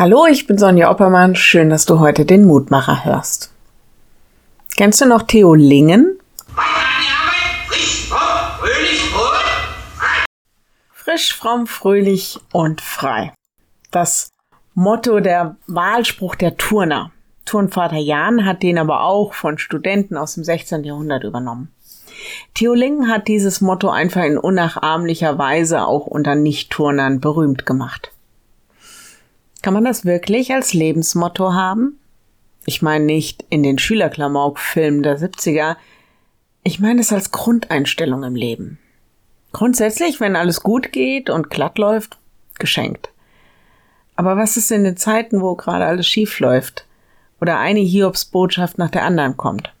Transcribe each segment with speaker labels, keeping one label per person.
Speaker 1: Hallo, ich bin Sonja Oppermann. Schön, dass du heute den Mutmacher hörst. Kennst du noch Theo Lingen? Frisch, fromm, fröhlich und frei. Das Motto, der Wahlspruch der Turner. Turnvater Jan hat den aber auch von Studenten aus dem 16. Jahrhundert übernommen. Theo Lingen hat dieses Motto einfach in unnachahmlicher Weise auch unter Nicht-Turnern berühmt gemacht. Kann man das wirklich als Lebensmotto haben? Ich meine nicht in den Schülerklamauk-Filmen der 70er. Ich meine es als Grundeinstellung im Leben. Grundsätzlich, wenn alles gut geht und glatt läuft, geschenkt. Aber was ist in den Zeiten, wo gerade alles schief läuft oder eine Hiobsbotschaft nach der anderen kommt?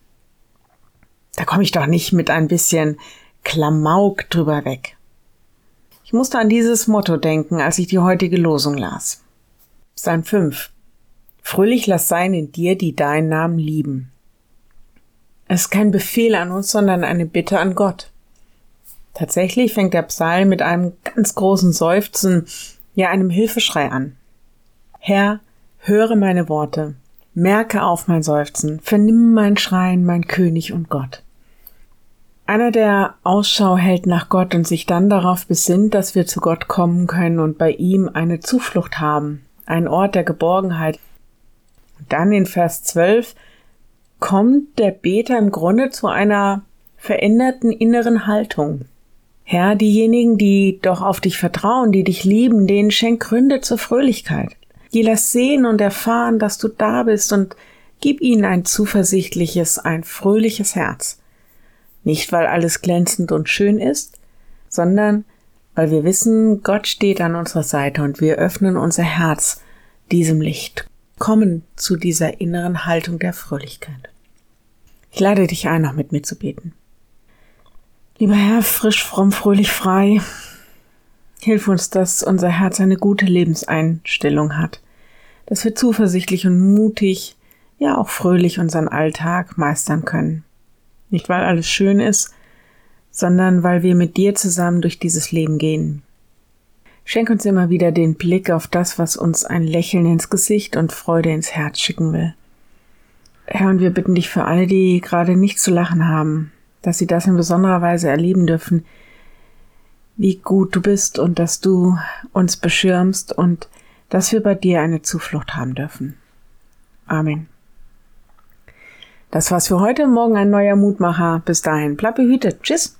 Speaker 1: Da komme ich doch nicht mit ein bisschen Klamauk drüber weg. Ich musste an dieses Motto denken, als ich die heutige Losung las. Psalm 5. Fröhlich lass sein in dir, die deinen Namen lieben. Es ist kein Befehl an uns, sondern eine Bitte an Gott. Tatsächlich fängt der Psalm mit einem ganz großen Seufzen, ja einem Hilfeschrei an. Herr, höre meine Worte, merke auf mein Seufzen, vernimm mein Schreien, mein König und Gott. Einer, der Ausschau hält nach Gott und sich dann darauf besinnt, dass wir zu Gott kommen können und bei ihm eine Zuflucht haben, ein Ort der Geborgenheit. Dann in Vers 12 kommt der Beter im Grunde zu einer veränderten inneren Haltung. Herr, diejenigen, die doch auf dich vertrauen, die dich lieben, denen schenk Gründe zur Fröhlichkeit. Die lass sehen und erfahren, dass du da bist und gib ihnen ein zuversichtliches, ein fröhliches Herz. Nicht, weil alles glänzend und schön ist, sondern weil wir wissen, Gott steht an unserer Seite und wir öffnen unser Herz diesem Licht, kommen zu dieser inneren Haltung der Fröhlichkeit. Ich lade dich ein, noch mit mir zu beten. Lieber Herr, frisch, fromm, fröhlich, frei, hilf uns, dass unser Herz eine gute Lebenseinstellung hat, dass wir zuversichtlich und mutig, ja auch fröhlich unseren Alltag meistern können. Nicht weil alles schön ist, sondern weil wir mit dir zusammen durch dieses Leben gehen. Schenk uns immer wieder den Blick auf das, was uns ein Lächeln ins Gesicht und Freude ins Herz schicken will. Herr, und wir bitten dich für alle, die gerade nicht zu lachen haben, dass sie das in besonderer Weise erleben dürfen, wie gut du bist und dass du uns beschirmst und dass wir bei dir eine Zuflucht haben dürfen. Amen. Das war's für heute. Morgen ein neuer Mutmacher. Bis dahin. Bleib behütet. Tschüss.